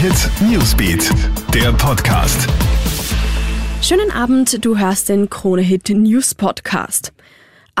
Hit Newsbeat, der Podcast. Schönen Abend, du hörst den Krone Hit News Podcast.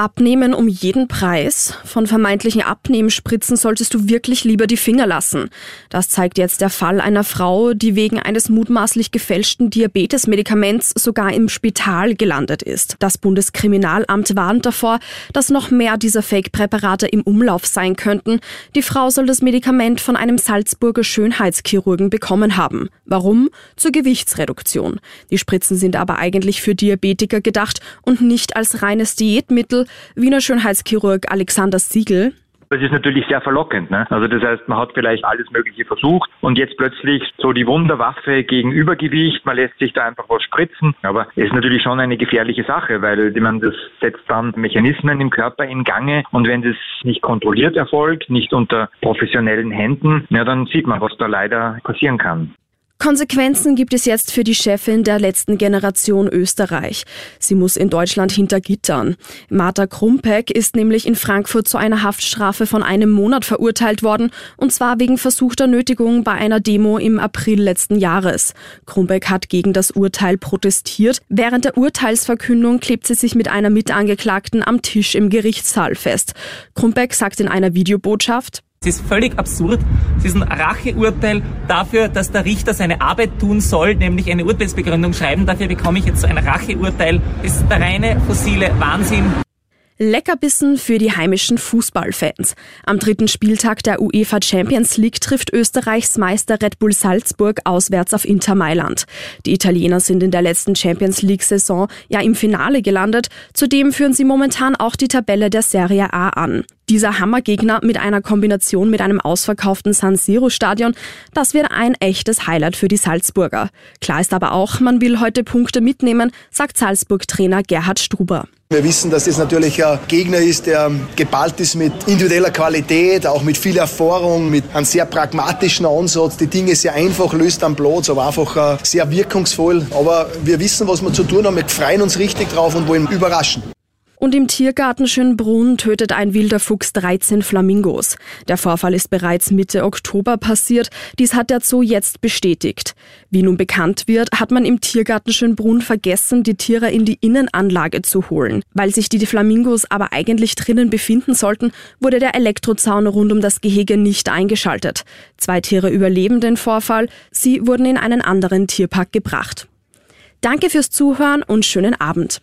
Abnehmen um jeden Preis. Von vermeintlichen Abnehmspritzen solltest du wirklich lieber die Finger lassen. Das zeigt jetzt der Fall einer Frau, die wegen eines mutmaßlich gefälschten Diabetesmedikaments sogar im Spital gelandet ist. Das Bundeskriminalamt warnt davor, dass noch mehr dieser Fake-Präparate im Umlauf sein könnten. Die Frau soll das Medikament von einem Salzburger Schönheitschirurgen bekommen haben. Warum? Zur Gewichtsreduktion. Die Spritzen sind aber eigentlich für Diabetiker gedacht und nicht als reines Diätmittel, Wiener Schönheitschirurg Alexander Siegel. Das ist natürlich sehr verlockend. Ne? Also das heißt, man hat vielleicht alles Mögliche versucht und jetzt plötzlich so die Wunderwaffe gegen Übergewicht, man lässt sich da einfach was spritzen. Aber es ist natürlich schon eine gefährliche Sache, weil man das setzt dann Mechanismen im Körper in Gange und wenn das nicht kontrolliert erfolgt, nicht unter professionellen Händen, ja, dann sieht man, was da leider passieren kann. Konsequenzen gibt es jetzt für die Chefin der letzten Generation Österreich. Sie muss in Deutschland hinter Gittern. Martha Krumpeck ist nämlich in Frankfurt zu einer Haftstrafe von einem Monat verurteilt worden, und zwar wegen versuchter Nötigung bei einer Demo im April letzten Jahres. Krumpeck hat gegen das Urteil protestiert. Während der Urteilsverkündung klebt sie sich mit einer Mitangeklagten am Tisch im Gerichtssaal fest. Krumpeck sagt in einer Videobotschaft, es ist völlig absurd. Es ist ein Racheurteil dafür, dass der Richter seine Arbeit tun soll, nämlich eine Urteilsbegründung schreiben. Dafür bekomme ich jetzt so ein Racheurteil. Das ist der reine fossile Wahnsinn. Leckerbissen für die heimischen Fußballfans. Am dritten Spieltag der UEFA Champions League trifft Österreichs Meister Red Bull Salzburg auswärts auf Inter Mailand. Die Italiener sind in der letzten Champions League-Saison ja im Finale gelandet. Zudem führen sie momentan auch die Tabelle der Serie A an. Dieser Hammergegner mit einer Kombination mit einem ausverkauften San Siro Stadion, das wird ein echtes Highlight für die Salzburger. Klar ist aber auch, man will heute Punkte mitnehmen, sagt Salzburg-Trainer Gerhard Struber. Wir wissen, dass das natürlich ein Gegner ist, der geballt ist mit individueller Qualität, auch mit viel Erfahrung, mit einem sehr pragmatischen Ansatz, die Dinge sehr einfach löst am Platz, aber einfach äh, sehr wirkungsvoll. Aber wir wissen, was wir zu tun haben, wir freuen uns richtig drauf und wollen überraschen. Und im Tiergarten Schönbrunn tötet ein wilder Fuchs 13 Flamingos. Der Vorfall ist bereits Mitte Oktober passiert. Dies hat der Zoo jetzt bestätigt. Wie nun bekannt wird, hat man im Tiergarten Schönbrunn vergessen, die Tiere in die Innenanlage zu holen. Weil sich die Flamingos aber eigentlich drinnen befinden sollten, wurde der Elektrozaun rund um das Gehege nicht eingeschaltet. Zwei Tiere überleben den Vorfall. Sie wurden in einen anderen Tierpark gebracht. Danke fürs Zuhören und schönen Abend.